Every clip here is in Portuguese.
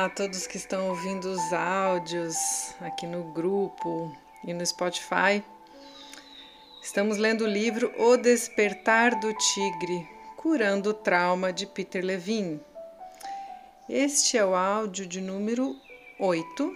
Olá a todos que estão ouvindo os áudios aqui no grupo e no Spotify. Estamos lendo o livro O Despertar do Tigre, Curando o Trauma de Peter Levine. Este é o áudio de número 8.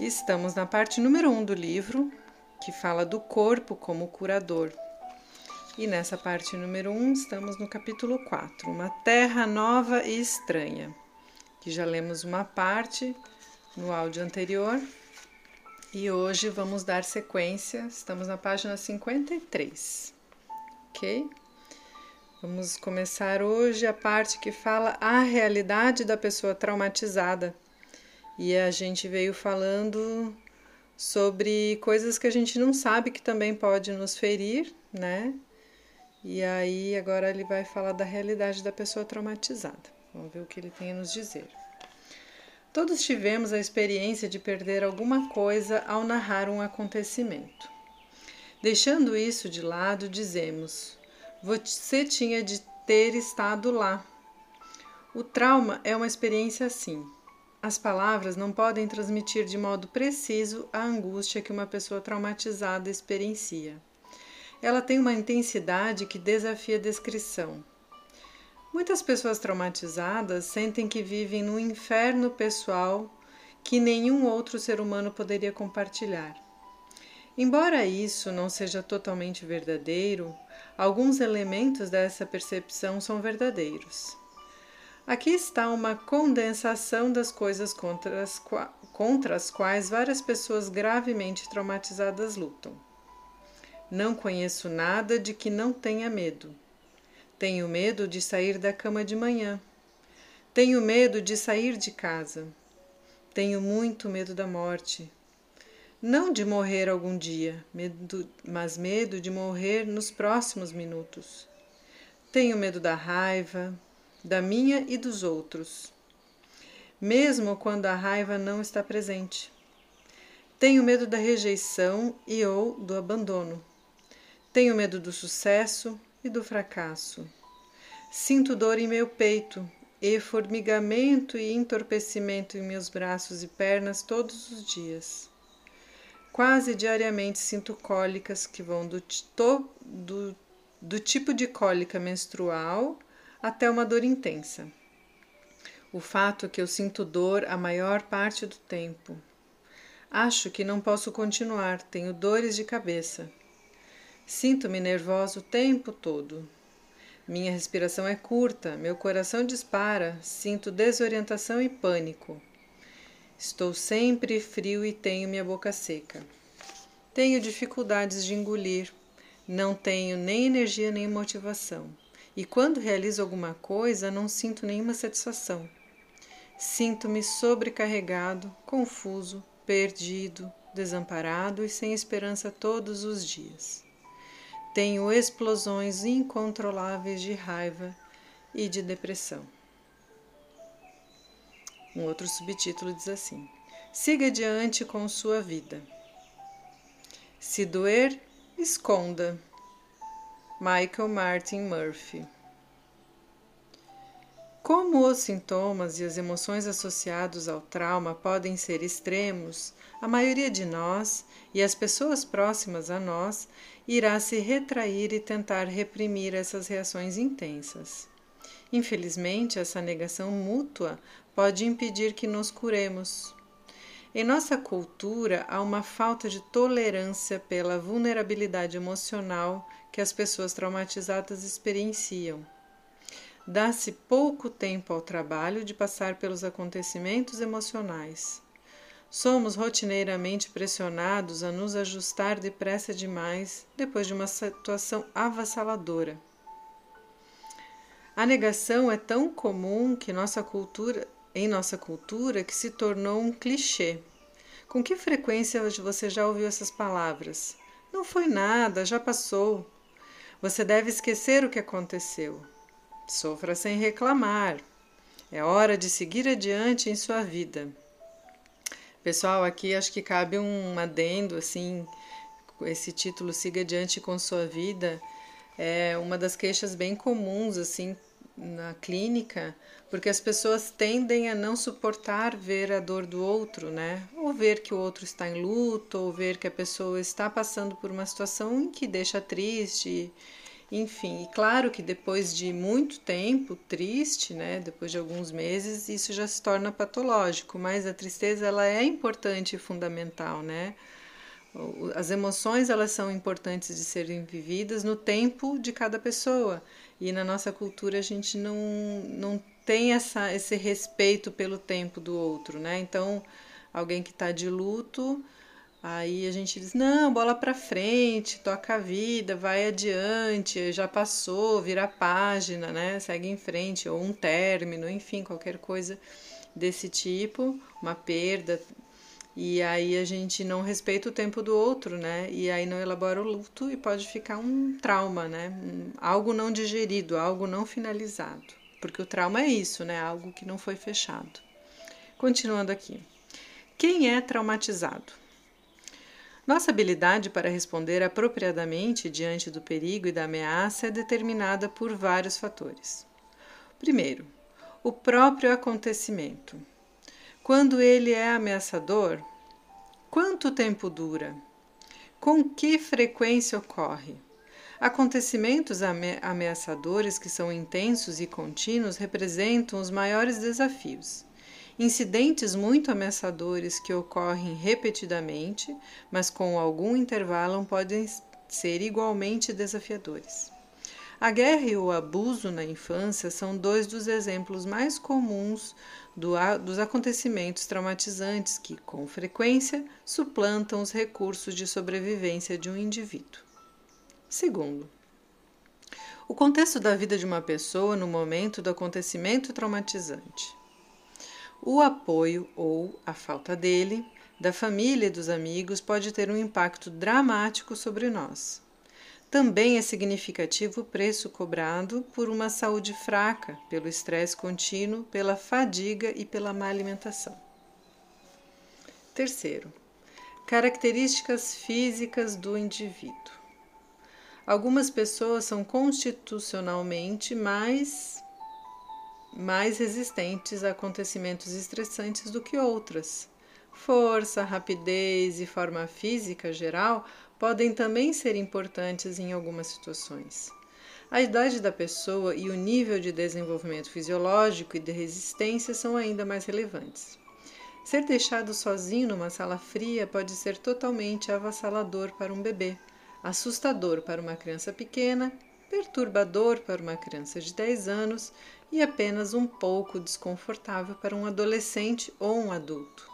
Estamos na parte número 1 do livro, que fala do corpo como curador. E nessa parte número 1 estamos no capítulo 4, Uma Terra Nova e Estranha que já lemos uma parte no áudio anterior. E hoje vamos dar sequência, estamos na página 53, ok? Vamos começar hoje a parte que fala a realidade da pessoa traumatizada. E a gente veio falando sobre coisas que a gente não sabe que também pode nos ferir, né? E aí agora ele vai falar da realidade da pessoa traumatizada. Vamos ver o que ele tem a nos dizer. Todos tivemos a experiência de perder alguma coisa ao narrar um acontecimento. Deixando isso de lado, dizemos: Você tinha de ter estado lá. O trauma é uma experiência assim. As palavras não podem transmitir de modo preciso a angústia que uma pessoa traumatizada experiencia. Ela tem uma intensidade que desafia a descrição. Muitas pessoas traumatizadas sentem que vivem num inferno pessoal que nenhum outro ser humano poderia compartilhar. Embora isso não seja totalmente verdadeiro, alguns elementos dessa percepção são verdadeiros. Aqui está uma condensação das coisas contra as, contra as quais várias pessoas gravemente traumatizadas lutam. Não conheço nada de que não tenha medo. Tenho medo de sair da cama de manhã. Tenho medo de sair de casa. Tenho muito medo da morte. Não de morrer algum dia, medo, mas medo de morrer nos próximos minutos. Tenho medo da raiva, da minha e dos outros, mesmo quando a raiva não está presente. Tenho medo da rejeição e ou do abandono. Tenho medo do sucesso e do fracasso. Sinto dor em meu peito e formigamento e entorpecimento em meus braços e pernas todos os dias. Quase diariamente sinto cólicas que vão do, do, do tipo de cólica menstrual até uma dor intensa. O fato é que eu sinto dor a maior parte do tempo. Acho que não posso continuar, tenho dores de cabeça. Sinto-me nervosa o tempo todo. Minha respiração é curta, meu coração dispara, sinto desorientação e pânico. Estou sempre frio e tenho minha boca seca. Tenho dificuldades de engolir, não tenho nem energia nem motivação. E quando realizo alguma coisa, não sinto nenhuma satisfação. Sinto-me sobrecarregado, confuso, perdido, desamparado e sem esperança todos os dias. Tenho explosões incontroláveis de raiva e de depressão. Um outro subtítulo diz assim: Siga adiante com sua vida. Se doer, esconda. Michael Martin Murphy. Como os sintomas e as emoções associados ao trauma podem ser extremos, a maioria de nós e as pessoas próximas a nós irá se retrair e tentar reprimir essas reações intensas. Infelizmente, essa negação mútua pode impedir que nos curemos. Em nossa cultura, há uma falta de tolerância pela vulnerabilidade emocional que as pessoas traumatizadas experienciam. Dá-se pouco tempo ao trabalho de passar pelos acontecimentos emocionais. Somos rotineiramente pressionados a nos ajustar depressa demais depois de uma situação avassaladora. A negação é tão comum que nossa cultura, em nossa cultura que se tornou um clichê. Com que frequência você já ouviu essas palavras? Não foi nada, já passou. Você deve esquecer o que aconteceu. Sofra sem reclamar. É hora de seguir adiante em sua vida. Pessoal, aqui acho que cabe um adendo, assim, esse título Siga Adiante com Sua Vida, é uma das queixas bem comuns, assim, na clínica, porque as pessoas tendem a não suportar ver a dor do outro, né? Ou ver que o outro está em luto, ou ver que a pessoa está passando por uma situação que deixa triste, enfim. E claro que depois de muito tempo triste, né, depois de alguns meses, isso já se torna patológico, mas a tristeza ela é importante e fundamental, né? As emoções elas são importantes de serem vividas no tempo de cada pessoa. E na nossa cultura a gente não, não tem essa, esse respeito pelo tempo do outro, né? Então, alguém que está de luto, aí a gente diz: não, bola para frente, toca a vida, vai adiante, já passou, vira a página, né? Segue em frente, ou um término, enfim, qualquer coisa desse tipo, uma perda e aí a gente não respeita o tempo do outro, né? E aí não elabora o luto e pode ficar um trauma, né? Algo não digerido, algo não finalizado. Porque o trauma é isso, né? Algo que não foi fechado. Continuando aqui. Quem é traumatizado? Nossa habilidade para responder apropriadamente diante do perigo e da ameaça é determinada por vários fatores. Primeiro, o próprio acontecimento. Quando ele é ameaçador, quanto tempo dura? Com que frequência ocorre? Acontecimentos ameaçadores que são intensos e contínuos representam os maiores desafios. Incidentes muito ameaçadores que ocorrem repetidamente, mas com algum intervalo, podem ser igualmente desafiadores. A guerra e o abuso na infância são dois dos exemplos mais comuns do, dos acontecimentos traumatizantes que, com frequência, suplantam os recursos de sobrevivência de um indivíduo. Segundo, o contexto da vida de uma pessoa no momento do acontecimento traumatizante. O apoio ou a falta dele, da família e dos amigos, pode ter um impacto dramático sobre nós. Também é significativo o preço cobrado por uma saúde fraca, pelo estresse contínuo, pela fadiga e pela má alimentação. Terceiro, características físicas do indivíduo. Algumas pessoas são constitucionalmente mais, mais resistentes a acontecimentos estressantes do que outras. Força, rapidez e forma física geral podem também ser importantes em algumas situações. A idade da pessoa e o nível de desenvolvimento fisiológico e de resistência são ainda mais relevantes. Ser deixado sozinho numa sala fria pode ser totalmente avassalador para um bebê, assustador para uma criança pequena, perturbador para uma criança de 10 anos e apenas um pouco desconfortável para um adolescente ou um adulto.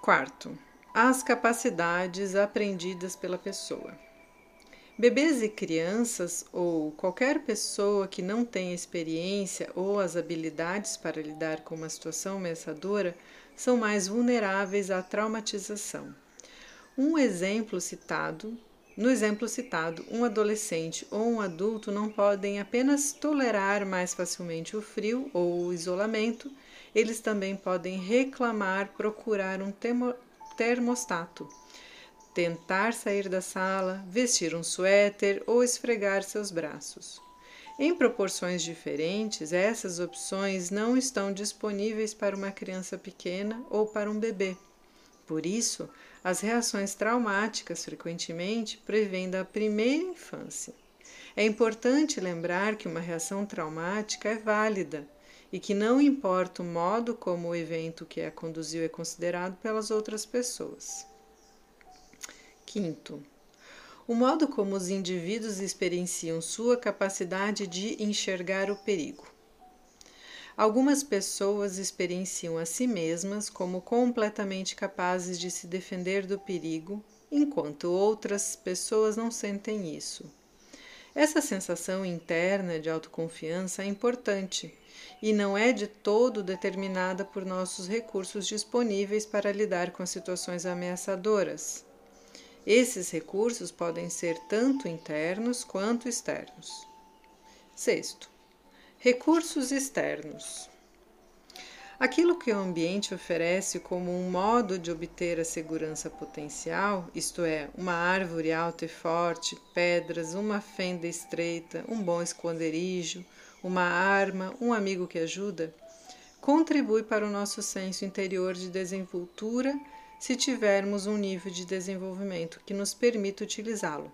Quarto, as capacidades aprendidas pela pessoa. Bebês e crianças ou qualquer pessoa que não tenha experiência ou as habilidades para lidar com uma situação ameaçadora são mais vulneráveis à traumatização. Um exemplo citado, no exemplo citado, um adolescente ou um adulto não podem apenas tolerar mais facilmente o frio ou o isolamento, eles também podem reclamar, procurar um termostato. Tentar sair da sala, vestir um suéter ou esfregar seus braços. Em proporções diferentes, essas opções não estão disponíveis para uma criança pequena ou para um bebê. Por isso, as reações traumáticas frequentemente prevêm da primeira infância. É importante lembrar que uma reação traumática é válida e que não importa o modo como o evento que a conduziu é considerado pelas outras pessoas. Quinto, o modo como os indivíduos experienciam sua capacidade de enxergar o perigo. Algumas pessoas experienciam a si mesmas como completamente capazes de se defender do perigo, enquanto outras pessoas não sentem isso. Essa sensação interna de autoconfiança é importante e não é de todo determinada por nossos recursos disponíveis para lidar com situações ameaçadoras. Esses recursos podem ser tanto internos quanto externos. Sexto, recursos externos. Aquilo que o ambiente oferece como um modo de obter a segurança potencial, isto é, uma árvore alta e forte, pedras, uma fenda estreita, um bom esconderijo, uma arma, um amigo que ajuda, contribui para o nosso senso interior de desenvoltura se tivermos um nível de desenvolvimento que nos permita utilizá-lo.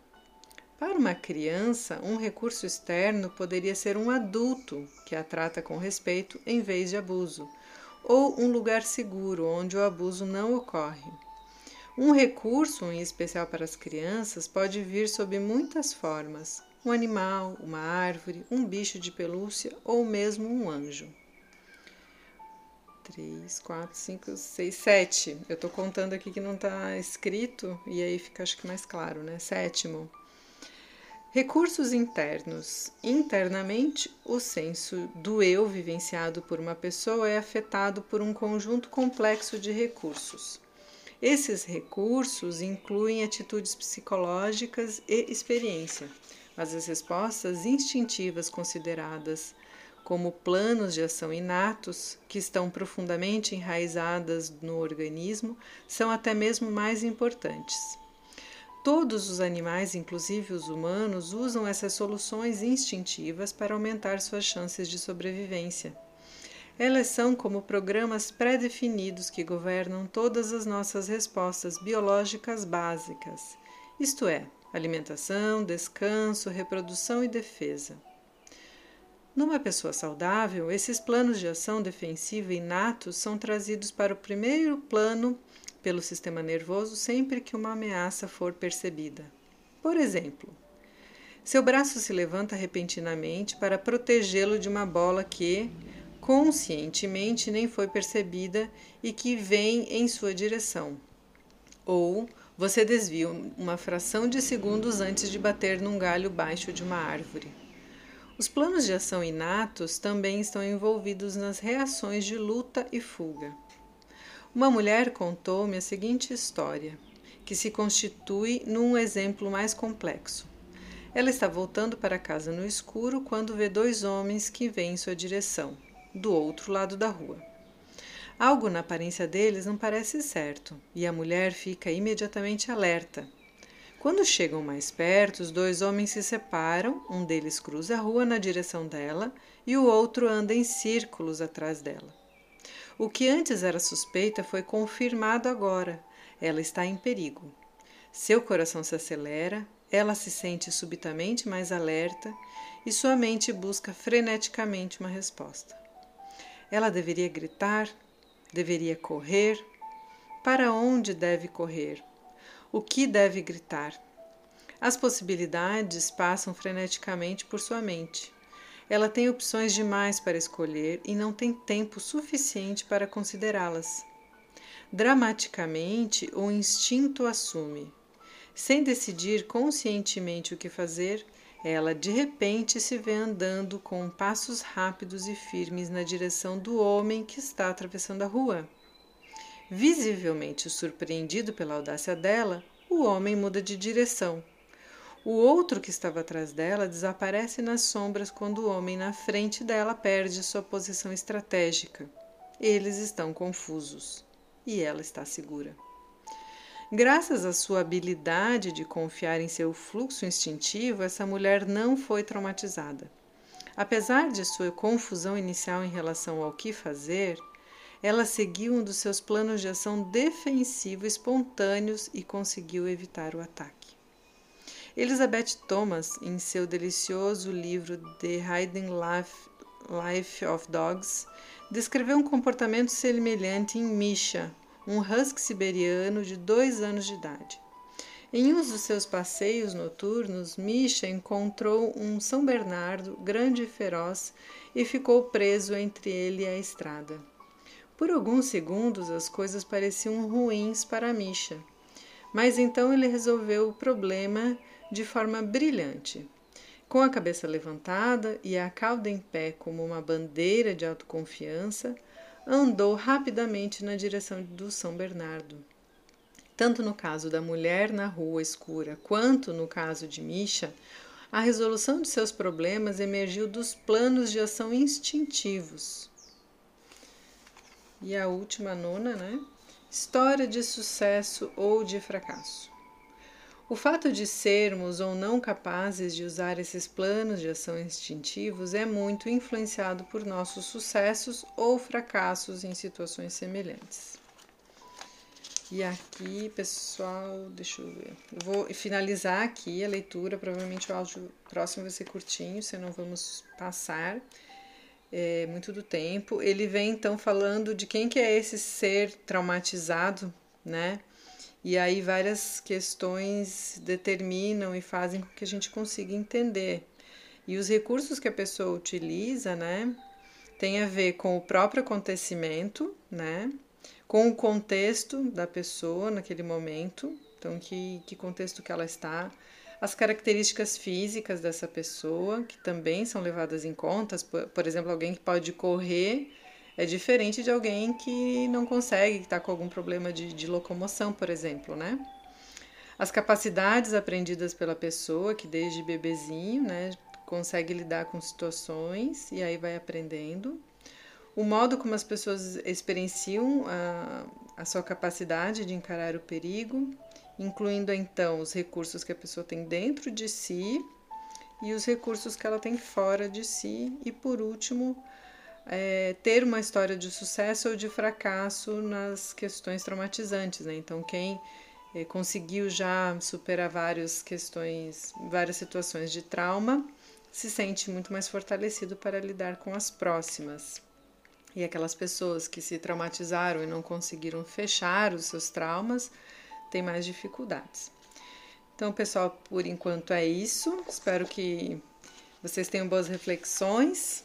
Para uma criança, um recurso externo poderia ser um adulto que a trata com respeito em vez de abuso ou um lugar seguro onde o abuso não ocorre. Um recurso, em especial para as crianças, pode vir sob muitas formas: um animal, uma árvore, um bicho de pelúcia ou mesmo um anjo. 3, 4, 5, 6, 7. Eu estou contando aqui que não está escrito e aí fica acho que mais claro, né? Sétimo. Recursos internos. Internamente, o senso do eu vivenciado por uma pessoa é afetado por um conjunto complexo de recursos. Esses recursos incluem atitudes psicológicas e experiência, mas as respostas instintivas consideradas como planos de ação inatos, que estão profundamente enraizadas no organismo, são até mesmo mais importantes. Todos os animais, inclusive os humanos, usam essas soluções instintivas para aumentar suas chances de sobrevivência. Elas são como programas pré-definidos que governam todas as nossas respostas biológicas básicas, isto é, alimentação, descanso, reprodução e defesa. Numa pessoa saudável, esses planos de ação defensiva inatos são trazidos para o primeiro plano pelo sistema nervoso sempre que uma ameaça for percebida. Por exemplo, seu braço se levanta repentinamente para protegê-lo de uma bola que, conscientemente, nem foi percebida e que vem em sua direção. Ou você desvia uma fração de segundos antes de bater num galho baixo de uma árvore. Os planos de ação inatos também estão envolvidos nas reações de luta e fuga. Uma mulher contou-me a seguinte história, que se constitui num exemplo mais complexo. Ela está voltando para casa no escuro quando vê dois homens que vêm em sua direção, do outro lado da rua. Algo na aparência deles não parece certo e a mulher fica imediatamente alerta. Quando chegam mais perto, os dois homens se separam, um deles cruza a rua na direção dela e o outro anda em círculos atrás dela. O que antes era suspeita foi confirmado agora. Ela está em perigo. Seu coração se acelera, ela se sente subitamente mais alerta e sua mente busca freneticamente uma resposta. Ela deveria gritar? Deveria correr? Para onde deve correr? O que deve gritar? As possibilidades passam freneticamente por sua mente. Ela tem opções demais para escolher e não tem tempo suficiente para considerá-las. Dramaticamente, o instinto assume. Sem decidir conscientemente o que fazer, ela de repente se vê andando com passos rápidos e firmes na direção do homem que está atravessando a rua. Visivelmente surpreendido pela audácia dela, o homem muda de direção o outro que estava atrás dela desaparece nas sombras quando o homem na frente dela perde sua posição estratégica. Eles estão confusos e ela está segura. Graças à sua habilidade de confiar em seu fluxo instintivo, essa mulher não foi traumatizada. Apesar de sua confusão inicial em relação ao que fazer, ela seguiu um dos seus planos de ação defensivo espontâneos e conseguiu evitar o ataque. Elizabeth Thomas, em seu delicioso livro The Hiding Life, Life of Dogs, descreveu um comportamento semelhante em Misha, um husky siberiano de dois anos de idade. Em um dos seus passeios noturnos, Misha encontrou um São Bernardo grande e feroz e ficou preso entre ele e a estrada. Por alguns segundos as coisas pareciam ruins para Misha, mas então ele resolveu o problema de forma brilhante. Com a cabeça levantada e a cauda em pé como uma bandeira de autoconfiança, andou rapidamente na direção do São Bernardo. Tanto no caso da mulher na rua escura quanto no caso de Misha, a resolução de seus problemas emergiu dos planos de ação instintivos. E a última, nona, né? História de sucesso ou de fracasso. O fato de sermos ou não capazes de usar esses planos de ação instintivos é muito influenciado por nossos sucessos ou fracassos em situações semelhantes. E aqui, pessoal, deixa eu ver. Eu vou finalizar aqui a leitura. Provavelmente o áudio próximo vai ser curtinho, senão vamos passar é, muito do tempo. Ele vem então falando de quem que é esse ser traumatizado, né? E aí várias questões determinam e fazem com que a gente consiga entender. E os recursos que a pessoa utiliza, né, tem a ver com o próprio acontecimento, né, com o contexto da pessoa naquele momento, então que, que contexto que ela está, as características físicas dessa pessoa, que também são levadas em conta, por, por exemplo, alguém que pode correr é diferente de alguém que não consegue, que está com algum problema de, de locomoção, por exemplo, né? As capacidades aprendidas pela pessoa, que desde bebezinho, né, consegue lidar com situações e aí vai aprendendo. O modo como as pessoas experienciam a, a sua capacidade de encarar o perigo, incluindo então os recursos que a pessoa tem dentro de si e os recursos que ela tem fora de si, e por último, é, ter uma história de sucesso ou de fracasso nas questões traumatizantes, né? Então, quem é, conseguiu já superar várias questões, várias situações de trauma, se sente muito mais fortalecido para lidar com as próximas. E aquelas pessoas que se traumatizaram e não conseguiram fechar os seus traumas, têm mais dificuldades. Então, pessoal, por enquanto é isso. Espero que vocês tenham boas reflexões